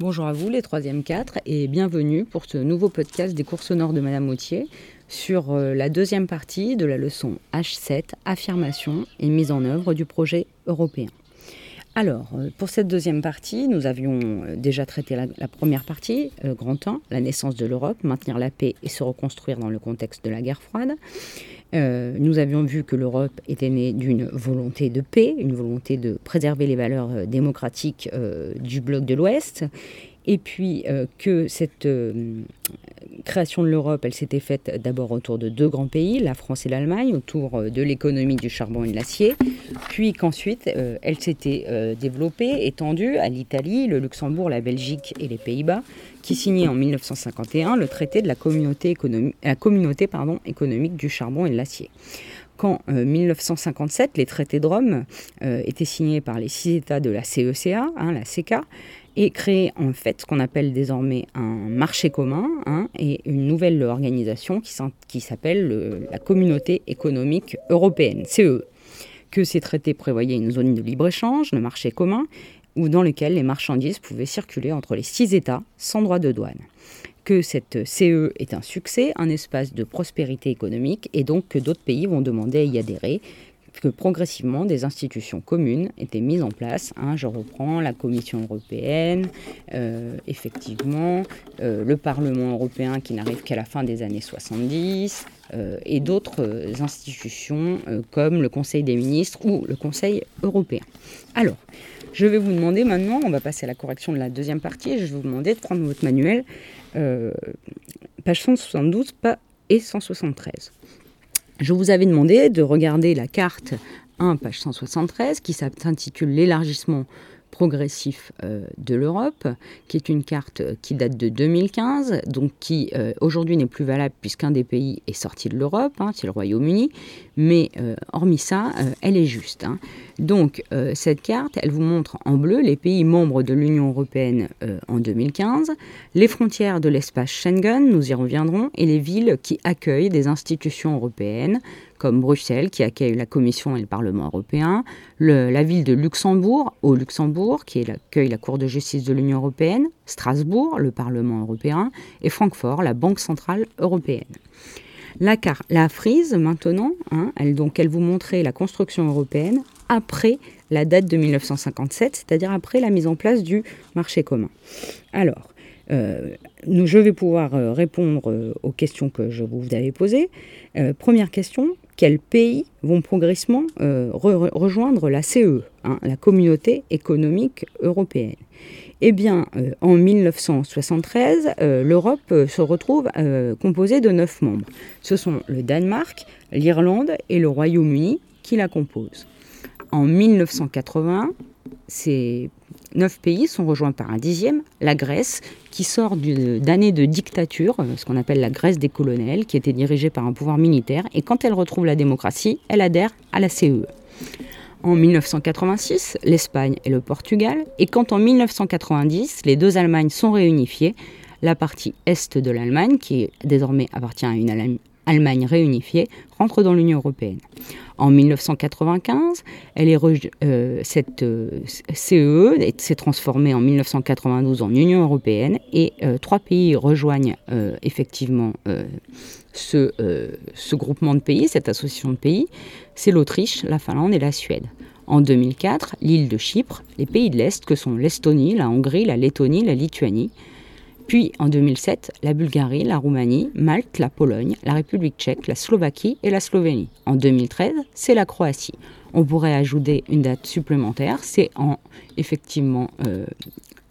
Bonjour à vous les 3e 4 et bienvenue pour ce nouveau podcast des cours sonores de Madame Mautier sur euh, la deuxième partie de la leçon H7, affirmation et mise en œuvre du projet européen. Alors, euh, pour cette deuxième partie, nous avions euh, déjà traité la, première partie, grand 1, la naissance de l'Europe, maintenir la paix et se reconstruire dans le contexte de la guerre froide. Nous avions vu que l'Europe était née d'une volonté de paix, une volonté de préserver les valeurs démocratiques du bloc de l'Ouest, et puis euh, que cette euh, création de l'Europe, elle s'était faite d'abord autour de deux grands pays, la France et l'Allemagne, autour euh, de l'économie du charbon et de l'acier, puis qu'ensuite elle s'était développée, étendue à l'Italie, le Luxembourg, la Belgique et les Pays-Bas, qui signaient en 1951 le traité de la communauté, économique du charbon et de l'acier. Qu'en 1957, les traités de Rome étaient signés par les six États de la CECA, hein, la CECA, et créer en fait ce qu'on appelle désormais un marché commun hein, et une nouvelle organisation qui s'appelle la Communauté économique européenne, CE. Que ces traités prévoyaient une zone de libre-échange, le marché commun, ou dans lequel les marchandises pouvaient circuler entre les six États sans droit de douane. Que cette CE est un succès, un espace de prospérité économique, et donc que d'autres pays vont demander à y adhérer, que progressivement des institutions communes étaient mises en place. Hein, je reprends la Commission européenne, euh, effectivement, euh, le Parlement européen qui n'arrive qu'à la fin des années 70, euh, et d'autres institutions comme le Conseil des ministres ou le Conseil européen. Alors, je vais vous demander maintenant, on va passer à la correction de la deuxième partie, je vais vous demander de prendre votre manuel, page 172 et 173 je vous avais demandé de regarder la carte 1, page 173, qui s'intitule L'élargissement progressif euh, de l'Europe, qui est une carte qui date de 2015, donc qui euh, aujourd'hui n'est plus valable puisqu'un des pays est sorti de l'Europe, hein, c'est le Royaume-Uni, mais euh, hormis ça, elle est juste. Hein. Donc cette carte, elle vous montre en bleu les pays membres de l'Union européenne en 2015, les frontières de l'espace Schengen, nous y reviendrons, et les villes qui accueillent des institutions européennes, comme Bruxelles, qui accueille la Commission et le Parlement européen, la ville de Luxembourg, au Luxembourg, qui accueille la Cour de justice de l'Union européenne, Strasbourg, le Parlement européen, et Francfort, la Banque centrale européenne. La, frise, maintenant, hein, elle, elle vous montrait la construction européenne après la date de 1957, c'est-à-dire après la mise en place du marché commun. Alors, euh, je vais pouvoir euh, répondre euh, aux questions que je vous avais posées. première question, quels pays vont progressivement rejoindre la CE, hein, la communauté économique européenne? Eh bien, en 1973, l'Europe se retrouve composée de neuf membres. Ce sont le Danemark, l'Irlande et le Royaume-Uni qui la composent. En 1980, ces neuf pays sont rejoints par un dixième, la Grèce, qui sort d'années de dictature, euh, ce qu'on appelle la Grèce des colonels, qui était dirigée par un pouvoir militaire, et quand elle retrouve la démocratie, elle adhère à la CE. En 1986, l'Espagne et le Portugal, et quand en 1990, les deux Allemagnes sont réunifiées, la partie est de l'Allemagne, qui désormais appartient à une Allemagne réunifiée, rentre dans l'Union européenne. En 1995, elle est euh, cette euh, CEE s'est transformée en 1992 en Union européenne et euh, trois pays rejoignent effectivement ce, ce groupement de pays, cette association de pays. C'est l'Autriche, la Finlande et la Suède. En 2004, l'île de Chypre, les pays de l'Est que sont l'Estonie, la Hongrie, la Lettonie, la Lituanie, puis en 2007, la Bulgarie, la Roumanie, Malte, la Pologne, la République tchèque, la Slovaquie et la Slovénie. En 2013, c'est la Croatie. On pourrait ajouter une date supplémentaire, c'est en effectivement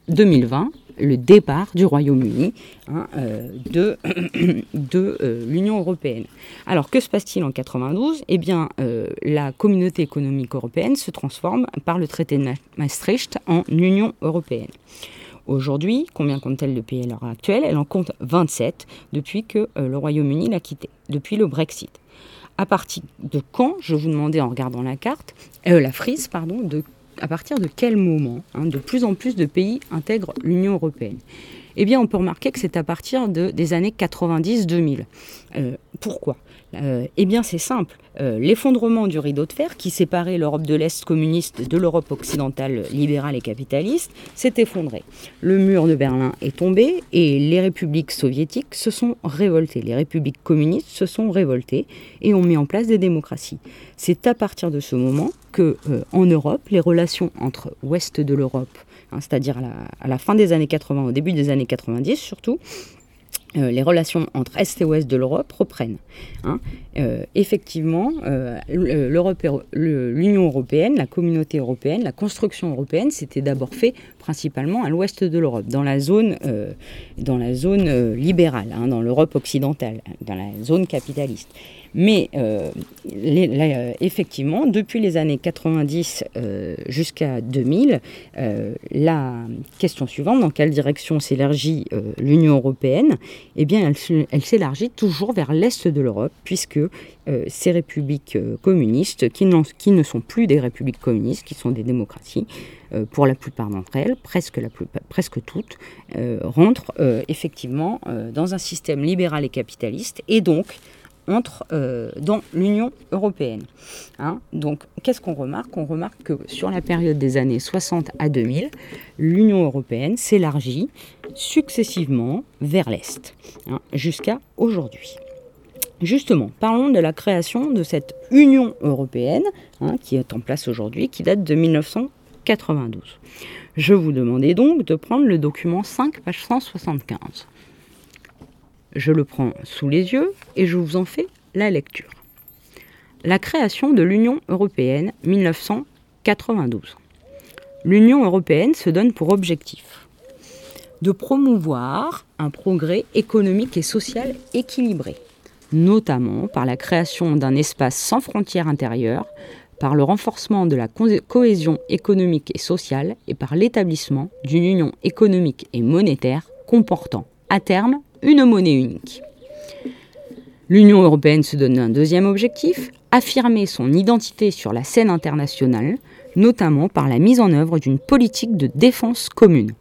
2020, euh, le départ du Royaume-Uni hein, euh, de, euh, l'Union européenne. Alors que se passe-t-il en 92 Eh bien, la communauté économique européenne se transforme par le traité de Maastricht en Union européenne. Aujourd'hui, combien compte-t-elle de pays à l'heure actuelle? Elle en compte 27 depuis que euh, le Royaume-Uni l'a quitté, depuis le Brexit. À partir de quand, je vous demandais en regardant la carte, euh, la frise, pardon, à partir de quel moment hein, de plus en plus de pays intègrent l'Union européenne? Eh bien, on peut remarquer que c'est à partir de, des années 90-2000. Euh, pourquoi? Eh bien, c'est simple. L'effondrement du rideau de fer qui séparait l'Europe de l'Est communiste de l'Europe occidentale libérale et capitaliste s'est effondré. Le mur de Berlin est tombé et les républiques soviétiques se sont révoltées. Les républiques communistes se sont révoltées et ont mis en place des démocraties. C'est à partir de ce moment que, en Europe, les relations entre ouest de l'Europe, hein, c'est-à-dire à la fin des années 80, au début des années 90 surtout, euh, les relations entre Est et Ouest de l'Europe reprennent. Hein. Euh, effectivement, euh, l'Union européenne, la communauté européenne, la construction européenne, s'était d'abord fait principalement à l'ouest de l'Europe, dans la zone, dans la zone libérale, hein, dans l'Europe occidentale, dans la zone capitaliste. Mais euh, euh, effectivement, depuis les années 90 euh, jusqu'à 2000, la question suivante, dans quelle direction s'élargit l'Union européenne? Eh bien, elle, s'élargit toujours vers l'est de l'Europe, puisque ces républiques communistes, qui, ne sont plus des républiques communistes, qui sont des démocraties, pour la plupart d'entre elles, presque, presque toutes, rentrent effectivement dans un système libéral et capitaliste, et donc entre euh, dans l'Union européenne. Hein. Donc, qu'est-ce qu'on remarque? On remarque que sur la période des années 60 à 2000, l'Union européenne s'élargit successivement vers l'Est, hein, jusqu'à aujourd'hui. Justement, parlons de la création de cette Union européenne hein, qui est en place aujourd'hui, qui date de 1992. Je vous demandais donc de prendre le document 5, page 175 je le prends sous les yeux et je vous en fais la lecture. La création de l'Union européenne 1992. L'Union européenne se donne pour objectif de promouvoir un progrès économique et social équilibré, notamment par la création d'un espace sans frontières intérieures, par le renforcement de la cohésion économique et sociale et par l'établissement d'une union économique et monétaire comportant à terme une monnaie unique. L'Union européenne se donne un deuxième objectif, affirmer son identité sur la scène internationale, notamment par la mise en œuvre d'une politique de défense commune.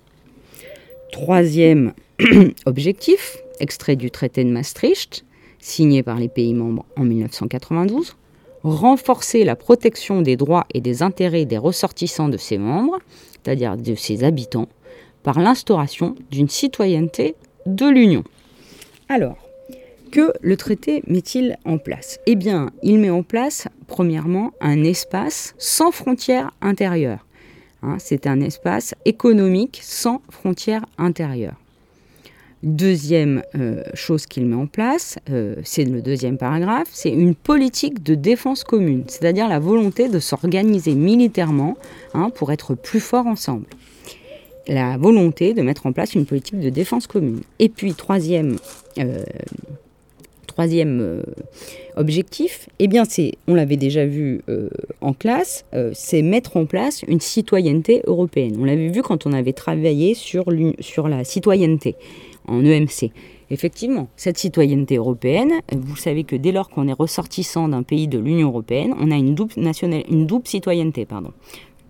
Troisième objectif, extrait du traité de Maastricht, signé par les pays membres en 1992, renforcer la protection des droits et des intérêts des ressortissants de ses membres, c'est-à-dire de ses habitants, par l'instauration d'une citoyenneté de l'Union. Alors, que le traité met-il en place? Eh bien, il met en place, premièrement, un espace sans frontières intérieures. Hein, c'est un espace économique sans frontières intérieures. Deuxième euh, chose qu'il met en place, euh, c'est le deuxième paragraphe, c'est une politique de défense commune, c'est-à-dire la volonté de s'organiser militairement hein, pour être plus fort ensemble la volonté de mettre en place une politique de défense commune. Et puis, troisième, euh, euh, objectif, eh bien, c'est, on l'avait déjà vu euh, en classe, c'est mettre en place une citoyenneté européenne. On l'avait vu quand on avait travaillé sur, la citoyenneté en EMC. Effectivement, cette citoyenneté européenne, vous savez que dès lors qu'on est ressortissant d'un pays de l'Union européenne, on a une double, double citoyenneté. Pardon.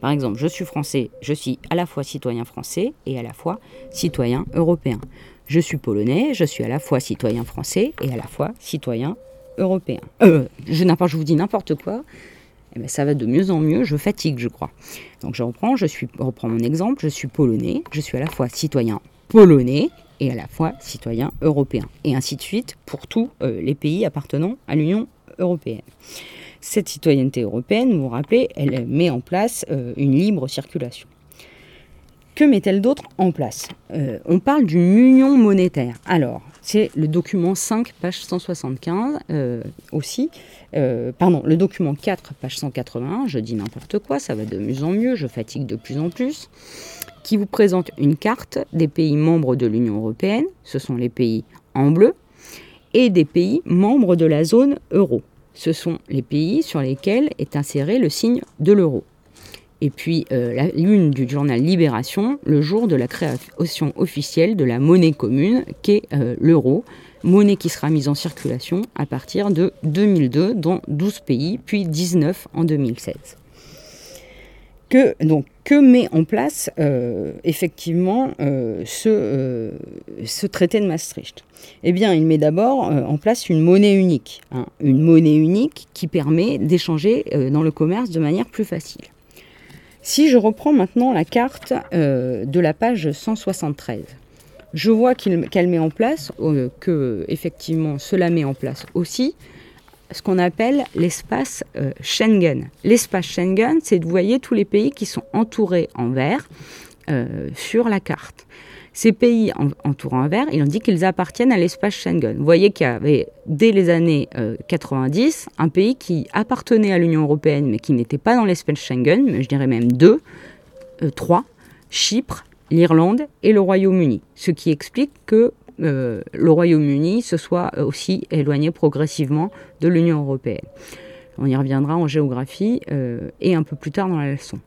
Par exemple, je suis français, je suis à la fois citoyen français et à la fois citoyen européen. Je suis polonais, je suis à la fois citoyen français et à la fois citoyen européen. Euh, je, je vous dis n'importe quoi. Eh bien, ça va de mieux en mieux, je fatigue, je crois. Donc je reprends, je suis, reprends mon exemple, je suis polonais, je suis à la fois citoyen polonais et à la fois citoyen européen. Et ainsi de suite pour tous euh, les pays appartenant à l'Union européenne. Cette citoyenneté européenne, vous vous rappelez, elle met en place euh, une libre circulation. Que met-elle d'autre en place? Euh, On parle d'une union monétaire. Alors, c'est le document 5, page 175 euh, aussi. pardon, le document 4, page 181, je dis n'importe quoi, ça va de mieux en mieux, je fatigue de plus en plus, qui vous présente une carte des pays membres de l'Union européenne, ce sont les pays en bleu, et des pays membres de la zone euro ce sont les pays sur lesquels est inséré le signe de l'euro. Et puis euh, la lune du journal Libération, le jour de la création officielle de la monnaie commune qu'est euh, l'euro, monnaie qui sera mise en circulation à partir de 2002 dans 12 pays, puis 19 en 2016. Que, donc, que met en place effectivement ce, ce, traité de Maastricht Eh bien, il met d'abord en place une monnaie unique. Hein. une monnaie unique qui permet d'échanger dans le commerce de manière plus facile. Si je reprends maintenant la carte de la page 173, je vois qu'elle met en place, euh, que effectivement cela met en place aussi ce qu'on appelle l'espace euh, Schengen. L'espace Schengen, c'est vous voyez tous les pays qui sont entourés en vert euh, sur la carte. Ces pays entourés en vert, il dit qu'ils appartiennent à l'espace Schengen. Vous voyez qu'il y avait, dès les années 90, un pays qui appartenait à l'Union européenne, mais qui n'était pas dans l'espace Schengen, mais je dirais même deux, trois, Chypre, l'Irlande et le Royaume-Uni, ce qui explique que euh, le Royaume-Uni se soit aussi éloigné progressivement de l'Union européenne. On y reviendra en géographie euh, et un peu plus tard dans la leçon.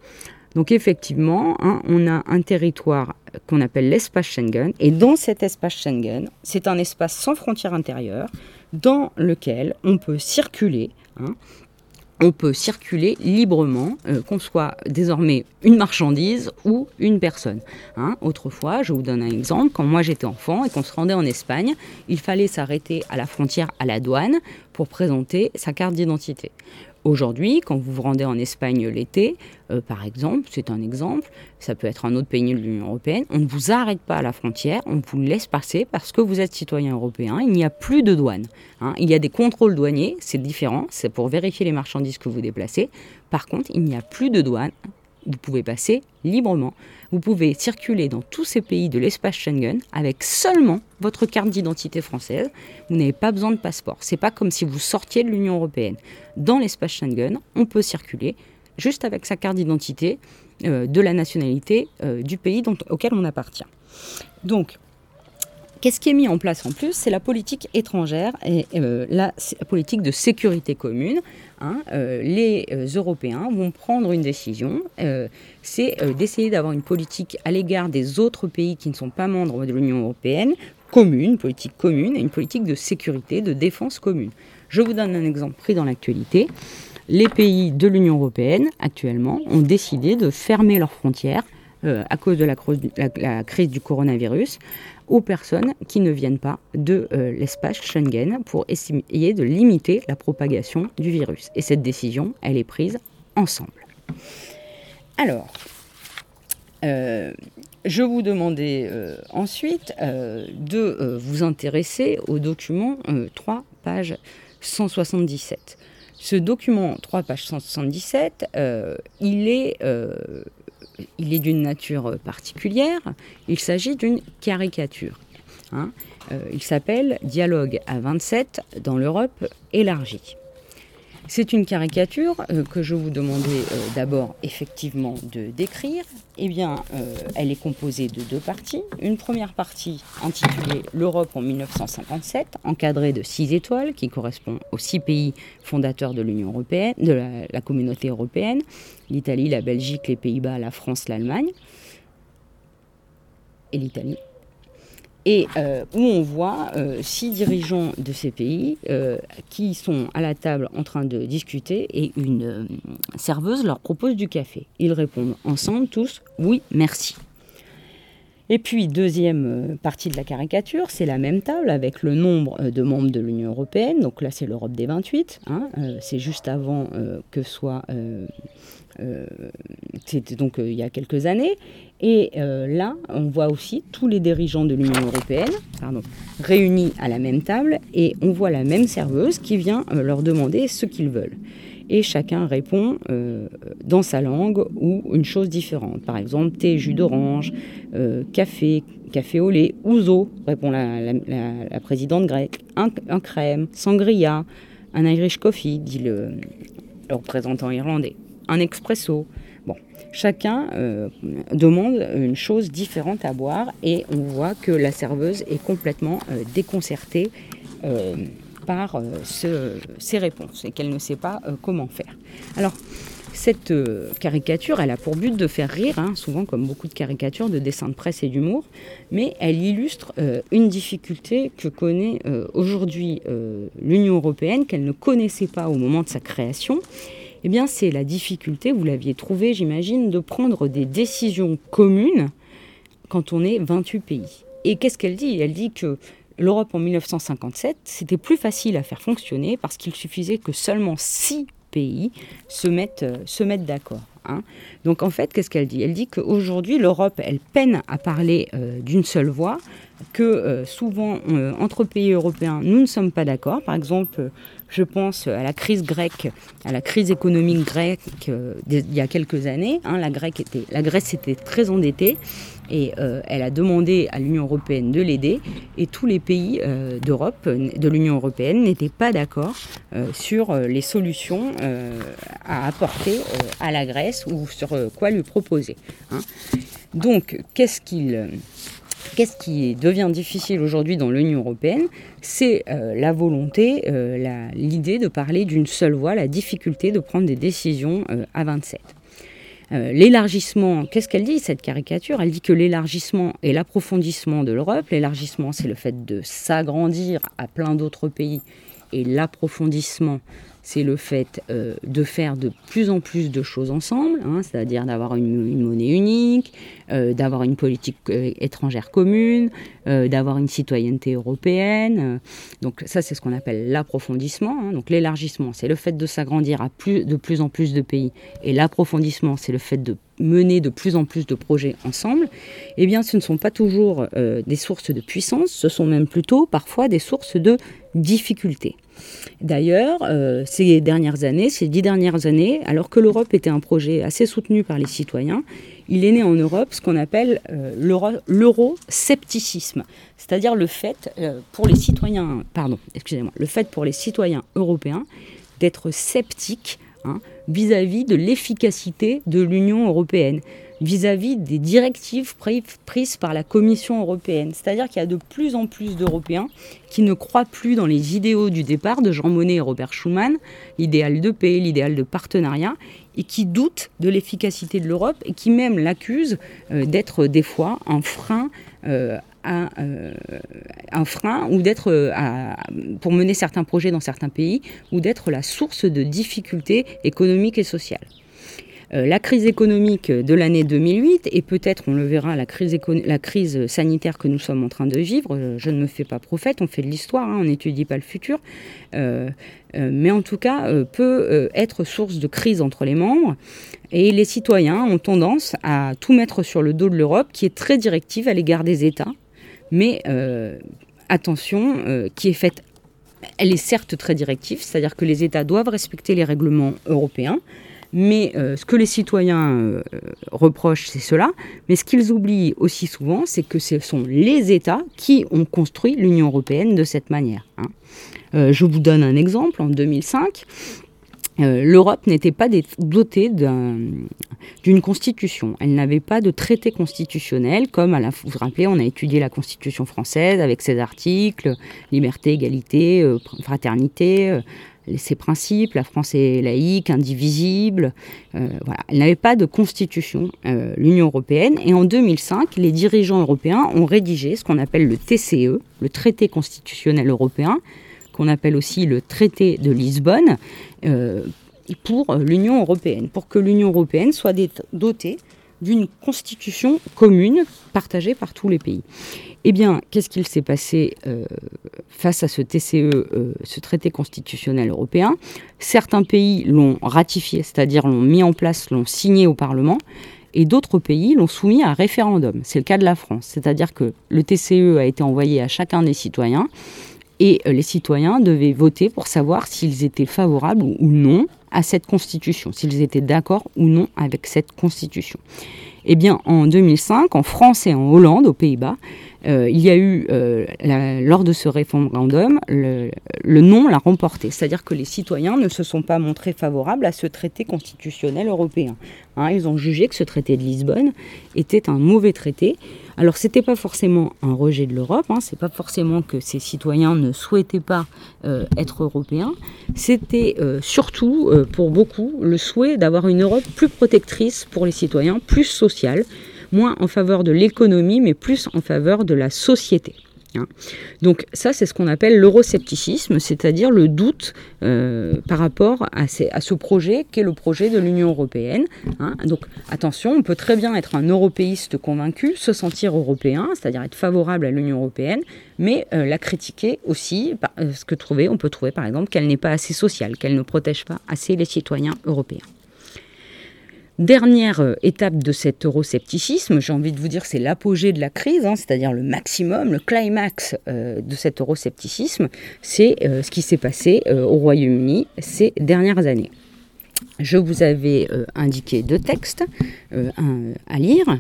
Donc effectivement, hein, on a un territoire qu'on appelle l'espace Schengen, et dans cet espace Schengen, c'est un espace sans frontières intérieures dans lequel on peut circuler hein, on peut circuler librement, euh, qu'on soit désormais une marchandise ou une personne. Hein. autrefois, je vous donne un exemple, quand moi j'étais enfant et qu'on se rendait en Espagne, il fallait s'arrêter à la frontière à la douane pour présenter sa carte d'identité. Aujourd'hui, quand vous vous rendez en Espagne l'été, euh, par exemple, c'est un exemple, ça peut être un autre pays de l'Union européenne, on ne vous arrête pas à la frontière, on vous laisse passer parce que vous êtes citoyen européen, il n'y a plus de douane. Hein. Il y a des contrôles douaniers, c'est différent, c'est pour vérifier les marchandises que vous déplacez. Par contre, il n'y a plus de douane, vous pouvez passer librement. Vous pouvez circuler dans tous ces pays de l'espace Schengen avec seulement votre carte d'identité française. Vous n'avez pas besoin de passeport. C'est pas comme si vous sortiez de l'Union européenne. Dans l'espace Schengen, on peut circuler juste avec sa carte d'identité euh, de la nationalité euh, du pays auquel on appartient. Donc, Qu'est-ce qui est mis en place en plus C'est la politique étrangère et euh, la politique de sécurité commune. Hein. Euh, les euh, Européens vont prendre une décision, c'est d'essayer d'avoir une politique à l'égard des autres pays qui ne sont pas membres de l'Union européenne, commune, politique commune, et une politique de sécurité, de défense commune. Je vous donne un exemple pris dans l'actualité. Les pays de l'Union européenne, actuellement, ont décidé de fermer leurs frontières à cause de la, crise du coronavirus aux personnes qui ne viennent pas de euh, l'espace Schengen pour essayer de limiter la propagation du virus. Et cette décision, elle est prise ensemble. Alors, euh, je vous demandais euh, ensuite de vous intéresser au document 3 pages 177. Ce document 3 pages 177, il est il est d'une nature particulière. Il s'agit d'une caricature. Hein. Euh, il s'appelle Dialogue à 27 dans l'Europe élargie. C'est une caricature euh, que je vous demandais euh, d'abord effectivement de décrire. Eh bien, euh, elle est composée de deux parties. Une première partie intitulée L'Europe en 1957, encadrée de six étoiles, qui correspond aux six pays fondateurs de l'Union européenne, de la, la communauté européenne l'Italie, la Belgique, les Pays-Bas, la France, l'Allemagne et l'Italie et euh, où on voit euh, six dirigeants de ces pays euh, qui sont à la table en train de discuter et une serveuse leur propose du café. Ils répondent ensemble tous oui, merci. Et puis, deuxième partie de la caricature, c'est la même table avec le nombre de membres de l'Union européenne. Donc là, c'est l'Europe des 28. Hein, c'est juste avant que soit c'était donc euh, il y a quelques années. Et euh, là, on voit aussi tous les dirigeants de l'Union européenne réunis à la même table et on voit la même serveuse qui vient leur demander ce qu'ils veulent. Et chacun répond dans sa langue ou une chose différente. Par exemple, thé, jus d'orange, café, café au lait, ouzo, répond la, présidente grecque, un, crème, sangria, un Irish coffee, dit le représentant irlandais un expresso. Bon, chacun euh, demande une chose différente à boire et on voit que la serveuse est complètement euh, déconcertée euh, par ces réponses et qu'elle ne sait pas comment faire. Alors, cette caricature, elle a pour but de faire rire, hein, souvent comme beaucoup de caricatures de dessins de presse et d'humour, mais elle illustre une difficulté que connaît aujourd'hui l'Union européenne, qu'elle ne connaissait pas au moment de sa création, Eh bien, c'est la difficulté, vous l'aviez trouvé, j'imagine, de prendre des décisions communes quand on est 28 pays. Et qu'est-ce qu'elle dit? Elle dit que l'Europe en 1957, c'était plus facile à faire fonctionner parce qu'il suffisait que seulement 6 pays se mettent, euh, d'accord. Hein. Donc en fait, qu'est-ce qu'elle dit? Elle dit qu'aujourd'hui, l'Europe, elle peine à parler euh, d'une seule voix, que euh, souvent, entre pays européens, nous ne sommes pas d'accord. Par exemple, je pense à la crise grecque, à la crise économique grecque il y a quelques années. Hein. la, Grèce était très endettée et elle a demandé à l'Union européenne de l'aider. Et tous les pays d'Europe, de l'Union européenne, n'étaient pas d'accord sur les solutions à apporter à la Grèce ou sur euh, quoi lui proposer. Hein. Donc, qu'est-ce qu'il Qu'est-ce qui devient difficile aujourd'hui dans l'Union européenne? C'est euh, la volonté, euh, l'idée de parler d'une seule voix, la difficulté de prendre des décisions à 27. l'élargissement, qu'est-ce qu'elle dit cette caricature? Elle dit que l'élargissement et l'approfondissement de l'Europe, l'élargissement c'est le fait de s'agrandir à plein d'autres pays et l'approfondissement c'est le fait euh, de faire de plus en plus de choses ensemble, hein, c'est-à-dire d'avoir une, monnaie unique, euh, d'avoir une politique euh, étrangère commune, d'avoir une citoyenneté européenne. donc ça, c'est ce qu'on appelle l'approfondissement. Hein. donc l'élargissement, c'est le fait de s'agrandir à plus, de plus en plus de pays, et l'approfondissement, c'est le fait de mener de plus en plus de projets ensemble. Eh bien, ce ne sont pas toujours des sources de puissance, ce sont même plutôt parfois des sources de difficultés. D'ailleurs, euh, ces dernières années, ces dix dernières années, alors que l'Europe était un projet assez soutenu par les citoyens, il est né en Europe ce qu'on appelle euh, l'euroscepticisme, c'est-à-dire le fait euh, pour les citoyens, pardon, excusez-moi, le fait pour les citoyens européens d'être sceptiques hein, vis-à-vis de l'efficacité de l'Union européenne vis-à-vis des directives prises par la Commission européenne. C'est-à-dire qu'il y a de plus en plus d'Européens qui ne croient plus dans les idéaux du départ de Jean Monnet et Robert Schuman, l'idéal de paix, l'idéal de partenariat, et qui doutent de l'efficacité de l'Europe et qui même l'accusent euh, d'être des fois un frein. Euh, euh, pour mener certains projets dans certains pays ou d'être la source de difficultés économiques et sociales. Euh, la crise économique de l'année 2008 et peut-être, on le verra, la crise, sanitaire que nous sommes en train de vivre, euh, je ne me fais pas prophète, on fait de l'histoire, hein, on n'étudie pas le futur, euh, mais en tout cas peut être source de crise entre les membres. Et les citoyens ont tendance à tout mettre sur le dos de l'Europe, qui est très directive à l'égard des États, mais attention, qui est faite elle est certes très directive, c'est-à-dire que les États doivent respecter les règlements européens, mais euh, ce que les citoyens euh, reprochent, c'est cela. Mais ce qu'ils oublient aussi souvent, c'est que ce sont les États qui ont construit l'Union européenne de cette manière. Hein. Euh, je vous donne un exemple. En 2005, l'Europe n'était pas dotée d'une constitution. Elle n'avait pas de traité constitutionnel, comme à la, vous vous rappelez, on a étudié la constitution française avec ses articles, liberté, égalité, fraternité, ses principes, la France est laïque, indivisible. Euh, voilà. Elle n'avait pas de constitution, euh, l'Union européenne. Et en 2005, les dirigeants européens ont rédigé ce qu'on appelle le TCE, le traité constitutionnel européen, qu'on appelle aussi le traité de Lisbonne, euh, pour l'Union européenne, pour que l'Union européenne soit dotée d'une constitution commune partagée par tous les pays. Eh bien, qu'est-ce qu'il s'est passé euh, face à ce TCE, euh, ce traité constitutionnel européen? Certains pays l'ont ratifié, c'est-à-dire l'ont mis en place, l'ont signé au Parlement, et d'autres pays l'ont soumis à référendum. C'est le cas de la France, c'est-à-dire que le TCE a été envoyé à chacun des citoyens, et euh, les citoyens devaient voter pour savoir s'ils étaient favorables ou non à cette constitution, s'ils étaient d'accord ou non avec cette constitution. Eh bien, en 2005, en France et en Hollande, aux Pays-Bas, euh, il y a eu, euh, lors de ce référendum, le, non l'a remporté. C'est-à-dire que les citoyens ne se sont pas montrés favorables à ce traité constitutionnel européen. Hein, ils ont jugé que ce traité de Lisbonne était un mauvais traité. Alors, ce n'était pas forcément un rejet de l'Europe, hein, c'est pas forcément que ces citoyens ne souhaitaient pas euh, être européens. C'était surtout, pour beaucoup, le souhait d'avoir une Europe plus protectrice pour les citoyens, plus sociale moins en faveur de l'économie, mais plus en faveur de la société. Hein. Donc ça, c'est ce qu'on appelle l'euroscepticisme, c'est-à-dire le doute euh, par rapport à, ce projet qu'est le projet de l'Union européenne. Hein. Donc attention, on peut très bien être un européiste convaincu, se sentir européen, c'est-à-dire être favorable à l'Union européenne, mais euh, la critiquer aussi, euh, ce que trouver, on peut trouver par exemple qu'elle n'est pas assez sociale, qu'elle ne protège pas assez les citoyens européens. Dernière euh, étape de cet euroscepticisme, j'ai envie de vous dire c'est l'apogée de la crise, hein, c'est-à-dire le maximum, le climax euh, de cet euroscepticisme, c'est euh, ce qui s'est passé au Royaume-Uni ces dernières années. Je vous avais indiqué deux textes à lire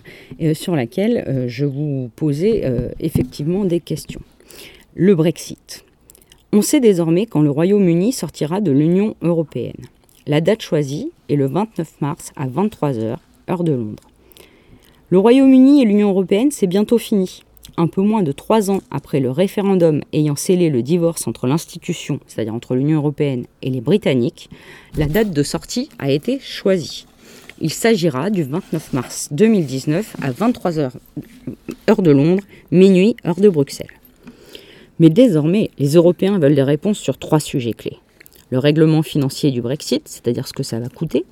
sur lesquels je vous posais effectivement des questions. Le Brexit. On sait désormais quand le Royaume-Uni sortira de l'Union européenne. La date choisie est le 29 mars à 23h, heure de Londres. Le Royaume-Uni et l'Union européenne, c'est bientôt fini. Un peu moins de trois ans après le référendum ayant scellé le divorce entre l'institution, c'est-à-dire entre l'Union européenne et les Britanniques, la date de sortie a été choisie. Il s'agira du 29 mars 2019 à 23h, heure de Londres, minuit, heure de Bruxelles. Mais désormais, les Européens veulent des réponses sur trois sujets clés le règlement financier du Brexit, c'est-à-dire ce que ça va coûter,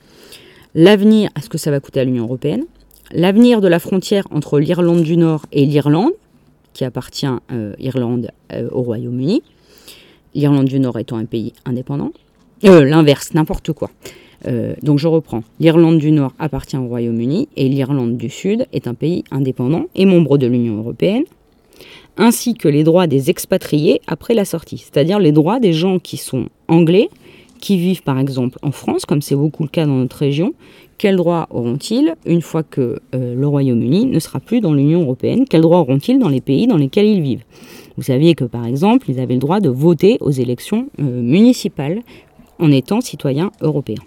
l'avenir à ce que ça va coûter à l'Union européenne, l'avenir de la frontière entre l'Irlande du Nord et l'Irlande, qui appartient euh, Irlande euh, au Royaume-Uni, l'Irlande du Nord étant un pays indépendant, euh, l'inverse, n'importe quoi. donc je reprends, l'Irlande du Nord appartient au Royaume-Uni et l'Irlande du Sud est un pays indépendant et membre de l'Union européenne ainsi que les droits des expatriés après la sortie, c'est-à-dire les droits des gens qui sont anglais, qui vivent par exemple en France, comme c'est beaucoup le cas dans notre région. Quels droits auront-ils une fois que euh, le Royaume-Uni ne sera plus dans l'Union européenne? Quels droits auront-ils dans les pays dans lesquels ils vivent? Vous saviez que par exemple, ils avaient le droit de voter aux élections euh, municipales en étant citoyens européens.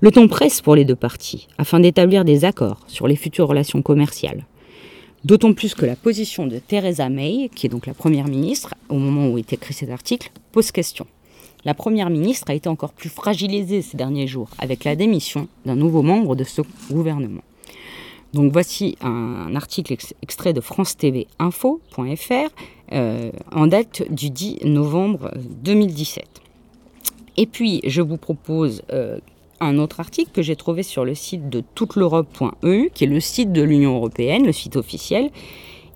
Le temps presse pour les deux parties afin d'établir des accords sur les futures relations commerciales. D'autant plus que la position de Theresa May, qui est donc la Première ministre, au moment où est écrit cet article, pose question. La Première ministre a été encore plus fragilisée ces derniers jours avec la démission d'un nouveau membre de ce gouvernement. Donc voici un, article extrait de France TV Info.fr euh, en date du 10 novembre 2017. Et puis je vous propose euh, un autre article que j'ai trouvé sur le site de touteleurope.eu, qui est le site de l'Union européenne, le site officiel,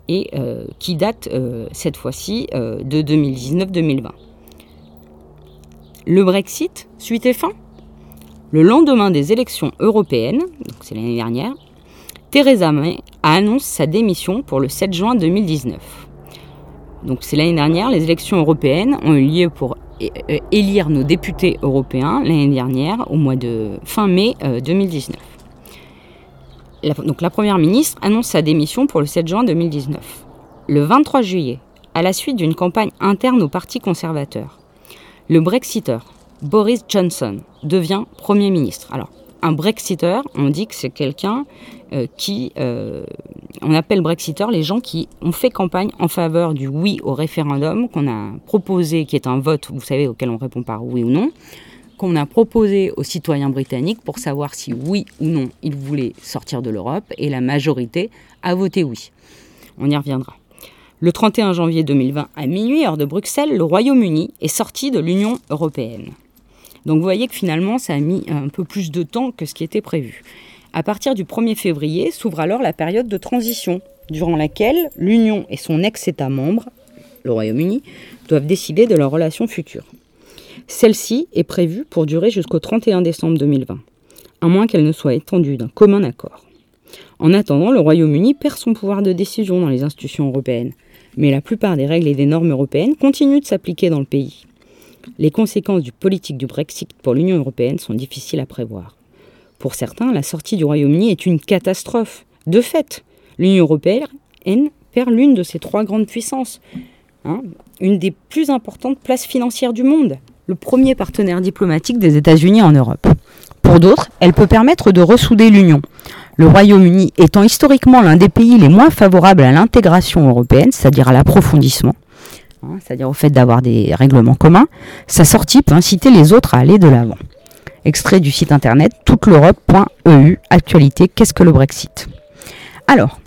et euh, qui date euh, cette fois-ci euh, de 2019-2020. Le Brexit, suite et fin? Le lendemain des élections européennes, c'est l'année dernière, Theresa May annonce sa démission pour le 7 juin 2019. Donc c'est l'année dernière, les élections européennes ont eu lieu pour élire nos députés européens l'année dernière, au mois de fin mai 2019. Euh, donc la Première ministre annonce sa démission pour le 7 juin 2019. Le 23 juillet, à la suite d'une campagne interne au Parti conservateur, le Brexiteur Boris Johnson devient Premier ministre. Alors, un Brexiteur, on dit que c'est quelqu'un euh, qui, euh, on appelle Brexiteur les gens qui ont fait campagne en faveur du oui au référendum qu'on a proposé, qui est un vote, vous savez, auquel on répond par oui ou non, qu'on a proposé aux citoyens britanniques pour savoir si oui ou non ils voulaient sortir de l'Europe, et la majorité a voté oui. On y reviendra. Le 31 janvier 2020, à minuit, heure de Bruxelles, le Royaume-Uni est sorti de l'Union européenne. Donc vous voyez que finalement, ça a mis un peu plus de temps que ce qui était prévu. À partir du 1er février s'ouvre alors la période de transition, durant laquelle l'Union et son ex-État membre, le Royaume-Uni, doivent décider de leur relation future. Celle-ci est prévue pour durer jusqu'au 31 décembre 2020, à moins qu'elle ne soit étendue d'un commun accord. En attendant, le Royaume-Uni perd son pouvoir de décision dans les institutions européennes, mais la plupart des règles et des normes européennes continuent de s'appliquer dans le pays. Les conséquences du politique du Brexit pour l'Union européenne sont difficiles à prévoir. Pour certains, la sortie du Royaume-Uni est une catastrophe. De fait, l'Union européenne perd l'une de ses trois grandes puissances, hein, une des plus importantes places financières du monde, le premier partenaire diplomatique des États-Unis en Europe. Pour d'autres, elle peut permettre de ressouder l'Union. Le Royaume-Uni étant historiquement l'un des pays les moins favorables à l'intégration européenne, c'est-à-dire à l'approfondissement, Hein, c'est-à-dire au fait d'avoir des règlements communs, sa sortie peut inciter les autres à aller de l'avant. Extrait du site internet touteleurope.eu, actualité, qu'est-ce que le Brexit? Alors,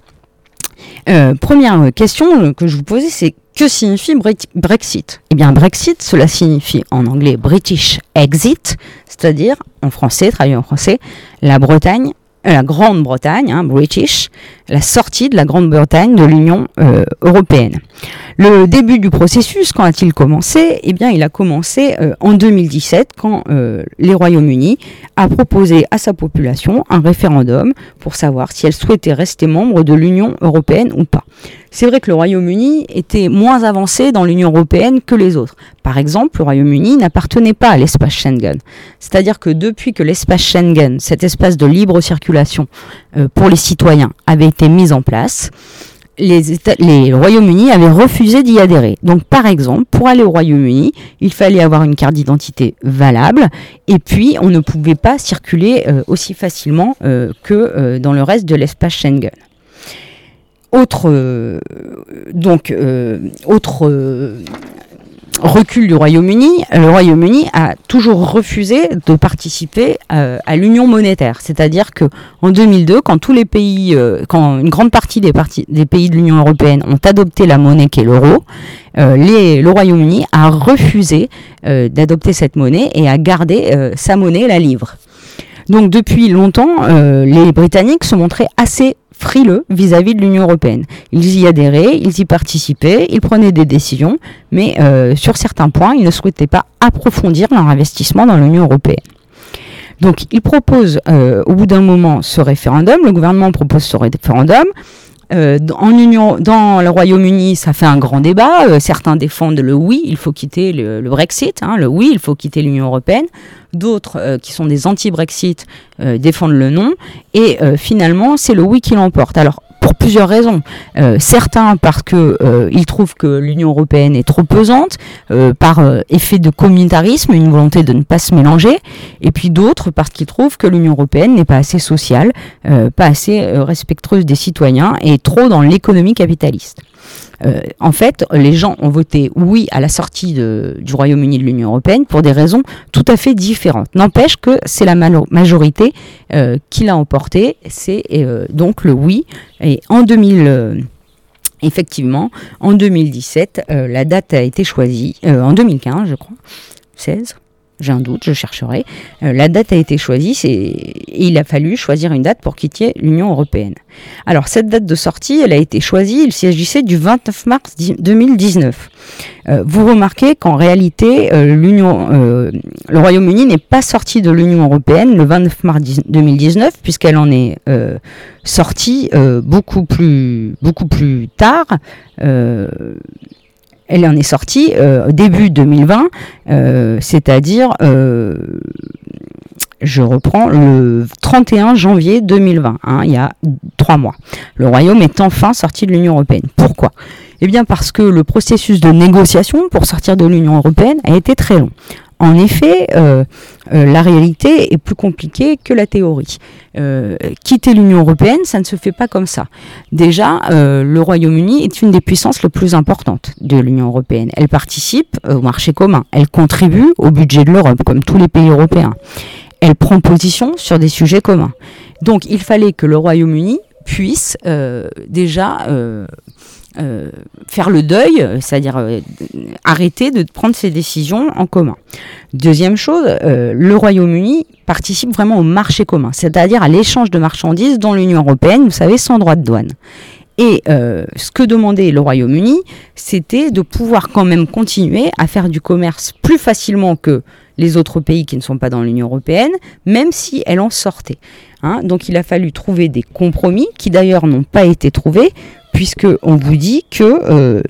euh, première question que je vous posais, c'est que signifie Brexit? Eh bien, Brexit, cela signifie en anglais British Exit, c'est-à-dire en français, traduit en français, la Bretagne la Grande-Bretagne, hein, British, la sortie de la Grande-Bretagne de l'Union euh, européenne. Le début du processus, quand a-t-il commencé? Eh bien, il a commencé euh, en 2017, quand euh, les Royaumes-Unis a proposé à sa population un référendum pour savoir si elle souhaitait rester membre de l'Union européenne ou pas. C'est vrai que le Royaume-Uni était moins avancé dans l'Union européenne que les autres. Par exemple, le Royaume-Uni n'appartenait pas à l'espace Schengen. C'est-à-dire que depuis que l'espace Schengen, cet espace de libre circulation euh, pour les citoyens, avait été mis en place, les, Royaume-Uni avaient refusé d'y adhérer. Donc, par exemple, pour aller au Royaume-Uni, il fallait avoir une carte d'identité valable, et puis on ne pouvait pas circuler euh, aussi facilement euh, que dans le reste de l'espace Schengen. Autre, euh, donc, euh, autre euh, recul du Royaume-Uni, le Royaume-Uni a toujours refusé de participer à l'union monétaire. C'est-à-dire que en 2002, quand tous les pays, quand une grande partie des, des pays de l'Union européenne ont adopté la monnaie qui est l'euro, le Royaume-Uni a refusé d'adopter cette monnaie et a gardé sa monnaie, la livre. Donc depuis longtemps, les Britanniques se montraient assez frileux vis-à-vis de l'Union européenne. Ils y adhéraient, ils y participaient, ils prenaient des décisions, mais euh, sur certains points, ils ne souhaitaient pas approfondir leur investissement dans l'Union européenne. Donc, ils proposent euh, au bout d'un moment ce référendum, le gouvernement propose ce référendum, euh, en Union, dans le Royaume-Uni, ça fait un grand débat. Euh, certains défendent le oui, il faut quitter le, Brexit, hein, le oui, il faut quitter l'Union européenne. D'autres, euh, qui sont des anti-Brexit, défendent le non. Et finalement, c'est le oui qui l'emporte. Alors, pour plusieurs raisons. Euh, certains parce que euh, ils trouvent que l'Union européenne est trop pesante, euh, par effet de communautarisme, une volonté de ne pas se mélanger, et puis d'autres parce qu'ils trouvent que l'Union européenne n'est pas assez sociale, pas assez respectueuse des citoyens et trop dans l'économie capitaliste. Euh, en fait, les gens ont voté oui à la sortie du Royaume-Uni de l'Union européenne pour des raisons tout à fait différentes. N'empêche que c'est la majorité euh, qui l'a emporté, c'est euh, donc le oui. Et en 2000 effectivement, en 2017, la date a été choisie, en 2015 je crois, 16, j'ai un doute, je chercherai. Euh, la date a été choisie et il a fallu choisir une date pour quitter l'Union européenne. Alors cette date de sortie, elle a été choisie, il s'agissait du 29 mars 2019. Euh, vous remarquez qu'en réalité, euh, le Royaume-Uni n'est pas sorti de l'Union européenne le 29 mars 2019 puisqu'elle en est sortie beaucoup plus beaucoup plus tard elle en est sortie euh, début 2020, euh, c'est-à-dire, euh, je reprends, le 31 janvier 2020, hein, il y a trois mois. Le Royaume est enfin sorti de l'Union européenne. Pourquoi? Eh bien parce que le processus de négociation pour sortir de l'Union européenne a été très long. En effet, euh, euh, la réalité est plus compliquée que la théorie. Euh, quitter l'Union européenne, ça ne se fait pas comme ça. Déjà, le Royaume-Uni est une des puissances les plus importantes de l'Union européenne. Elle participe au marché commun, elle contribue au budget de l'Europe, comme tous les pays européens. Elle prend position sur des sujets communs. Donc, il fallait que le Royaume-Uni puisse déjà euh, faire le deuil, c'est-à-dire euh, arrêter de prendre ses décisions en commun. Deuxième chose, euh, le Royaume-Uni participe vraiment au marché commun, c'est-à-dire à, l'échange de marchandises dans l'Union européenne, vous savez, sans droit de douane. Et ce que demandait le Royaume-Uni, c'était de pouvoir quand même continuer à faire du commerce plus facilement que les autres pays qui ne sont pas dans l'Union européenne, même si elle en sortait. Hein. donc il a fallu trouver des compromis, qui d'ailleurs n'ont pas été trouvés, puisque on vous dit que euh,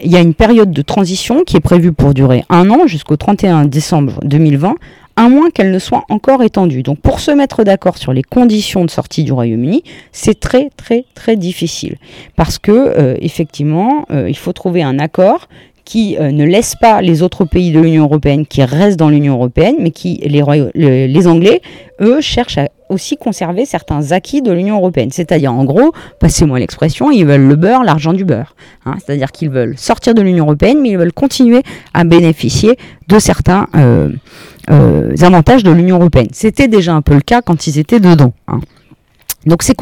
y a une période de transition qui est prévue pour durer un an jusqu'au 31 décembre 2020, à moins qu'elle ne soit encore étendue. Donc pour se mettre d'accord sur les conditions de sortie du Royaume-Uni, c'est très très très difficile parce que euh, effectivement, euh, il faut trouver un accord qui ne laisse pas les autres pays de l'Union européenne qui restent dans l'Union européenne, mais qui les Anglais, eux, cherchent à aussi conserver certains acquis de l'Union européenne. C'est-à-dire, en gros, passez-moi l'expression, ils veulent le beurre, l'argent du beurre. Hein. C'est-à-dire qu'ils veulent sortir de l'Union européenne, mais ils veulent continuer à bénéficier de certains euh, euh, avantages de l'Union européenne. C'était déjà un peu le cas quand ils étaient dedans. Hein. Donc c'est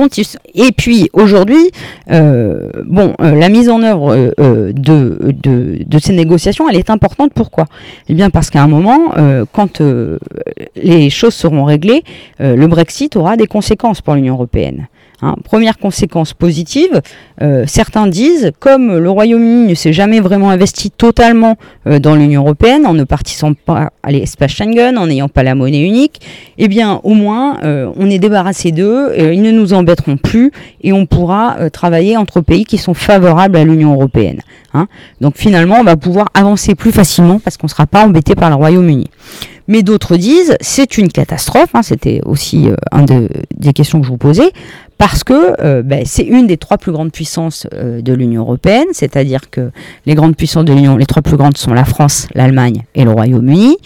et puis aujourd'hui, euh, bon, euh, la mise en œuvre euh, de, de, de, ces négociations, elle est importante. Pourquoi? Eh bien parce qu'à un moment, quand les choses seront réglées, le Brexit aura des conséquences pour l'Union européenne. Hein, première conséquence positive, euh, certains disent, comme le Royaume-Uni ne s'est jamais vraiment investi totalement euh, dans l'Union européenne, en ne participant pas à l'espace Schengen, en n'ayant pas la monnaie unique, eh bien au moins euh, on est débarrassé d'eux, ils ne nous embêteront plus et on pourra travailler entre pays qui sont favorables à l'Union européenne. Hein. Donc finalement on va pouvoir avancer plus facilement parce qu'on ne sera pas embêté par le Royaume-Uni. Mais d'autres disent c'est une catastrophe. Hein, C'était aussi un des questions que je vous posais parce que euh, ben, c'est une des trois plus grandes puissances euh, de l'Union européenne, c'est-à-dire que les grandes puissances de l'Union, les trois plus grandes sont la France, l'Allemagne et le Royaume-Uni,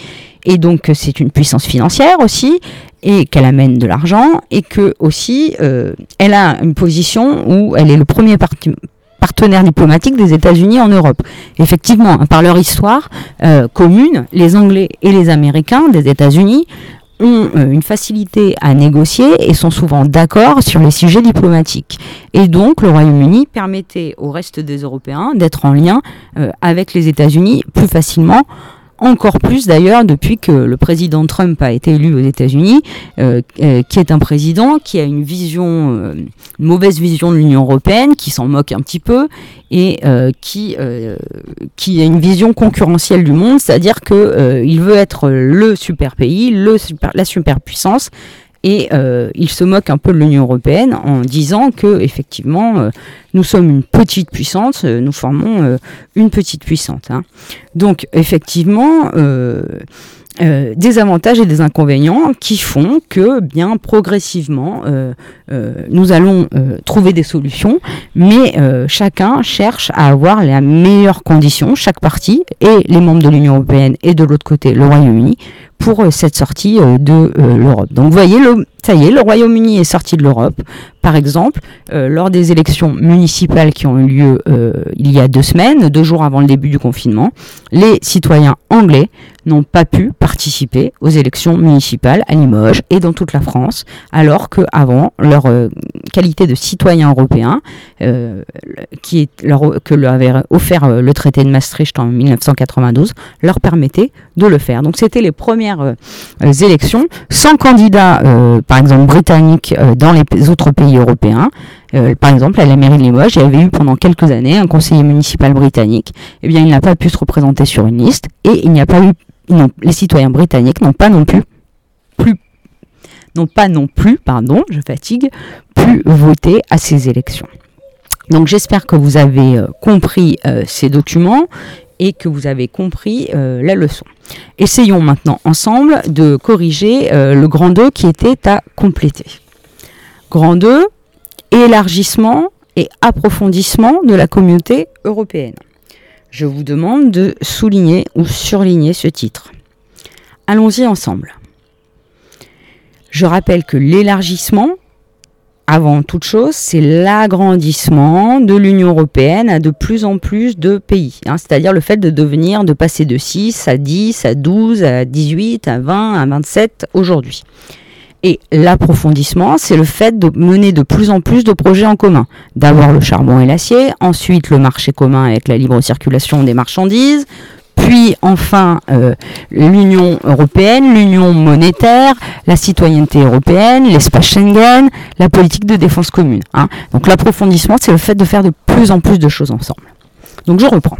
et donc c'est une puissance financière aussi, et qu'elle amène de l'argent, et que aussi euh, elle a une position où elle est le premier partenaire diplomatique des États-Unis en Europe. Effectivement, par leur histoire commune, les Anglais et les Américains des États-Unis ont euh, une facilité à négocier et sont souvent d'accord sur les sujets diplomatiques. Et donc le Royaume-Uni permettait au reste des Européens d'être en lien euh, avec les États-Unis plus facilement encore plus d'ailleurs depuis que le président Trump a été élu aux États-Unis, euh, euh, qui est un président qui a une vision, euh, une mauvaise vision de l'Union européenne, qui s'en moque un petit peu et qui a une vision concurrentielle du monde, c'est-à-dire que il veut être le super pays, la superpuissance et euh, il se moque un peu de l'Union européenne en disant que effectivement euh, nous sommes une petite puissance, euh, nous formons une petite puissance. Hein. Donc effectivement euh, des avantages et des inconvénients qui font que bien progressivement euh, euh, nous allons trouver des solutions, mais chacun cherche à avoir les meilleures conditions, chaque partie et les membres de l'Union européenne et de l'autre côté le Royaume-Uni pour cette sortie de l'Europe. Donc vous voyez, le, ça y est, le Royaume-Uni est sorti de l'Europe. Par exemple, lors des élections municipales qui ont eu lieu il y a deux semaines, deux jours avant le début du confinement, les citoyens anglais n'ont pas pu participer aux élections municipales à Limoges et dans toute la France, alors qu'avant, leur euh, qualité de citoyen européen, euh, que leur avait offert euh, le traité de Maastricht en 1992, leur permettait de le faire. Donc c'était les premières élections sans candidat, par exemple britannique, dans les autres pays européens. par exemple, à la mairie de Limoges, il y avait eu pendant quelques années un conseiller municipal britannique. Eh bien, il n'a pas pu se représenter sur une liste et il n'y a pas eu les citoyens britanniques n'ont pas non plus, plus n'ont pas non plus, pardon, je fatigue, pu voter à ces élections. Donc j'espère que vous avez euh, compris euh, ces documents et que vous avez compris euh, la leçon. Essayons maintenant ensemble de corriger le grand 2 qui était à compléter. Grand 2, élargissement et approfondissement de la communauté européenne je vous demande de souligner ou surligner ce titre. Allons-y ensemble. Je rappelle que l'élargissement, avant toute chose, c'est l'agrandissement de l'Union européenne à de plus en plus de pays. Hein. C'est-à-dire le fait de devenir, de passer de 6 à 10, à 12, à 18, à 20, à 27 aujourd'hui. Et l'approfondissement, c'est le fait de mener de plus en plus de projets en commun. D'abord le charbon et l'acier, ensuite le marché commun avec la libre circulation des marchandises, puis enfin euh, l'Union européenne, l'Union monétaire, la citoyenneté européenne, l'espace Schengen, la politique de défense commune. Hein. Donc l'approfondissement, c'est le fait de faire de plus en plus de choses ensemble. Donc je reprends.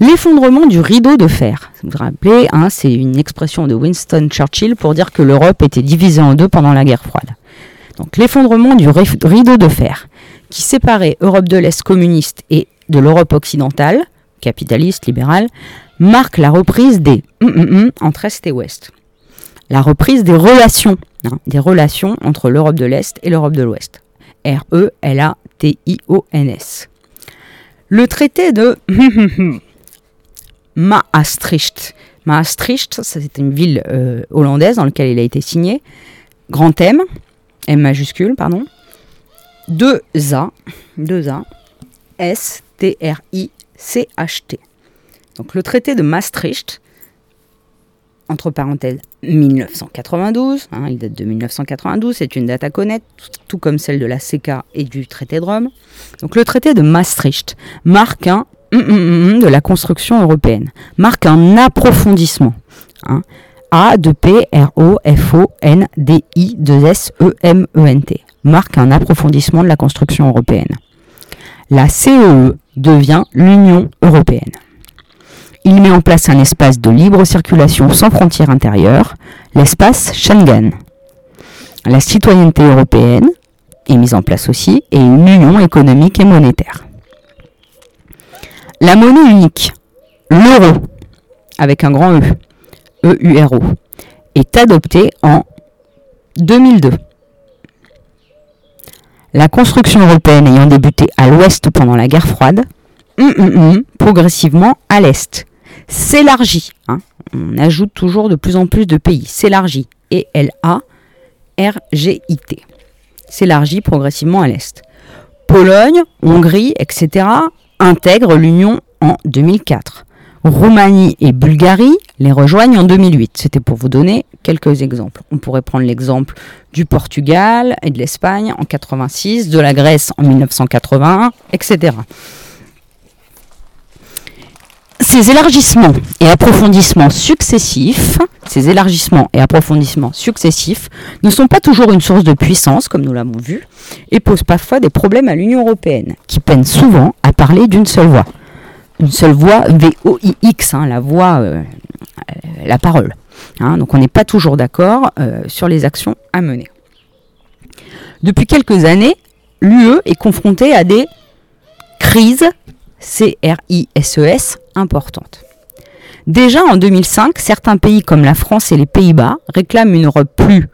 L'effondrement du rideau de fer. Vous vous rappelez, hein, c'est une expression de Winston Churchill pour dire que l'Europe était divisée en deux pendant la guerre froide. Donc l'effondrement du rideau de fer qui séparait Europe de l'Est communiste et de l'Europe occidentale, capitaliste, libérale, marque la reprise des hum, hum, hum entre Est et Ouest. La reprise des relations, hein, des relations entre l'Europe de l'Est et l'Europe de l'Ouest. R-E-L-A-T-I-O-N-S. Le traité de Maastricht. Maastricht, c'est une ville euh, hollandaise dans laquelle il a été signé. Grand M, M majuscule, pardon. 2 A, 2 A, S, T, R, I, C, H, T. Donc le traité de Maastricht entre parenthèses 1992, hein, il date de 1992, c'est une date à connaître, tout comme celle de la CK et du traité de Rome. Donc le traité de Maastricht marque un hum, hum, hum, de la construction européenne, marque un approfondissement. Hein, a de P R O F O N D I 2 S E M E N T marque un approfondissement de la construction européenne. La CEE e devient l'Union européenne. Il met en place un espace de libre circulation sans frontières intérieures, l'espace Schengen. La citoyenneté européenne est mise en place aussi et une union économique et monétaire. La monnaie unique, l'euro, avec un grand E, EURO, est adoptée en 2002. La construction européenne ayant débuté à l'ouest pendant la guerre froide, hum, hum, hum, progressivement à l'est, s'élargit. Hein. On ajoute toujours de plus en plus de pays. S'élargit. E-L-A-R-G-I-T. S'élargit progressivement à l'est. Pologne, Hongrie, etc. intègrent l'Union en 2004. Roumanie et Bulgarie les rejoignent en 2008. C'était pour vous donner quelques exemples. On pourrait prendre l'exemple du Portugal et de l'Espagne en 86, de la Grèce en 1981, etc. Ces élargissements et approfondissements successifs, ces élargissements et approfondissements successifs ne sont pas toujours une source de puissance, comme nous l'avons vu, et posent parfois des problèmes à l'Union européenne, qui peine souvent à parler d'une seule voix. Une seule voix, V-O-I-X, hein, la voix, euh, la parole. Hein. donc on n'est pas toujours d'accord euh, sur les actions à mener. Depuis quelques années, l'UE est confrontée à des crises C-R-I-S-E-S, importante. Déjà en 2005, certains pays comme la France et les Pays-Bas réclament une Europe plus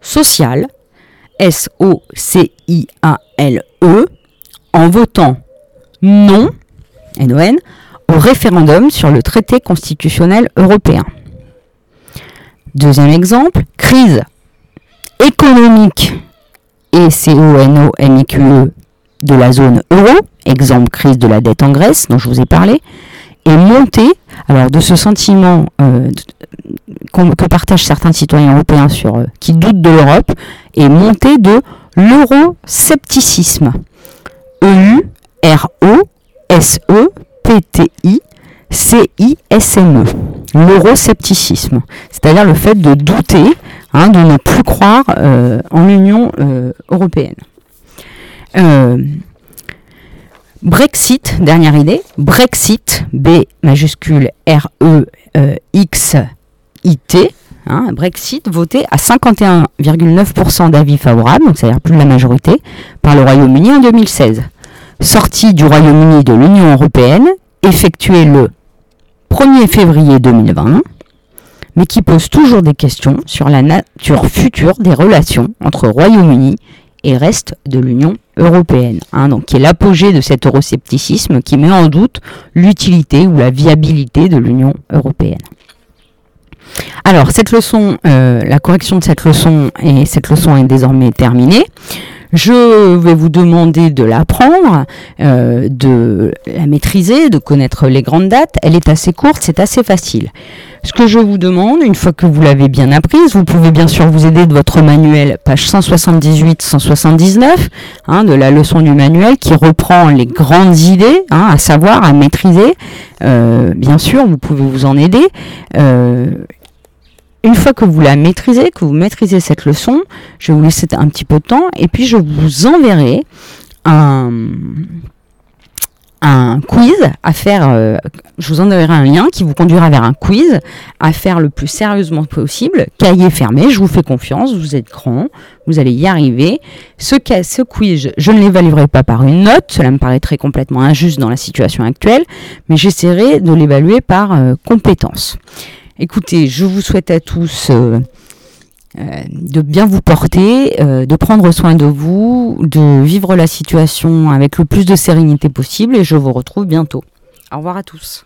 sociale, S-O-C-I-A-L-E, en votant non, N-O-N, au référendum sur le traité constitutionnel européen. Deuxième exemple, crise économique et C-O-N-O-M-I-Q-E de la zone euro, exemple crise de la dette en Grèce dont je vous ai parlé, est montée, alors de ce sentiment euh, que partagent certains citoyens européens sur, euh, qui doutent de l'Europe, est montée de l'euroscepticisme. E-U-R-O-S-E-P-T-I C-I-S-M-E, l'euroscepticisme, c'est-à-dire le fait de douter, hein, de ne plus croire euh, en l'Union européenne. Euh, Brexit, dernière idée, Brexit, B majuscule R-E-X-I-T, hein, Brexit voté à 51,9% d'avis favorables, c'est-à-dire plus de la majorité, par le Royaume-Uni en 2016. Sortie du Royaume-Uni de l'Union européenne, effectuée le 1er février 2020, mais qui pose toujours des questions sur la nature future des relations entre Royaume-Uni et reste de l'Union européenne, hein, donc qui est l'apogée de cet euroscepticisme qui met en doute l'utilité ou la viabilité de l'Union européenne. Alors cette leçon, euh, la correction de cette leçon et cette leçon est désormais terminée. Je vais vous demander de l'apprendre, euh, de la maîtriser, de connaître les grandes dates. Elle est assez courte, c'est assez facile. Ce que je vous demande, une fois que vous l'avez bien apprise, vous pouvez bien sûr vous aider de votre manuel, page 178-179, hein, de la leçon du manuel qui reprend les grandes idées, hein, à savoir, à maîtriser. Euh, bien sûr, vous pouvez vous en aider. Euh, une fois que vous la maîtrisez, que vous maîtrisez cette leçon, je vais vous laisser un petit peu de temps et puis je vous enverrai un, un quiz à faire. Euh, je vous enverrai un lien qui vous conduira vers un quiz à faire le plus sérieusement possible. Cahier fermé, je vous fais confiance, vous êtes grand, vous allez y arriver. Ce, quiz, je ne l'évaluerai pas par une note, cela me paraîtrait complètement injuste dans la situation actuelle, mais j'essaierai de l'évaluer par euh, compétence. Écoutez, je vous souhaite à tous euh, euh, de bien vous porter, euh, de prendre soin de vous, de vivre la situation avec le plus de sérénité possible et je vous retrouve bientôt. Au revoir à tous.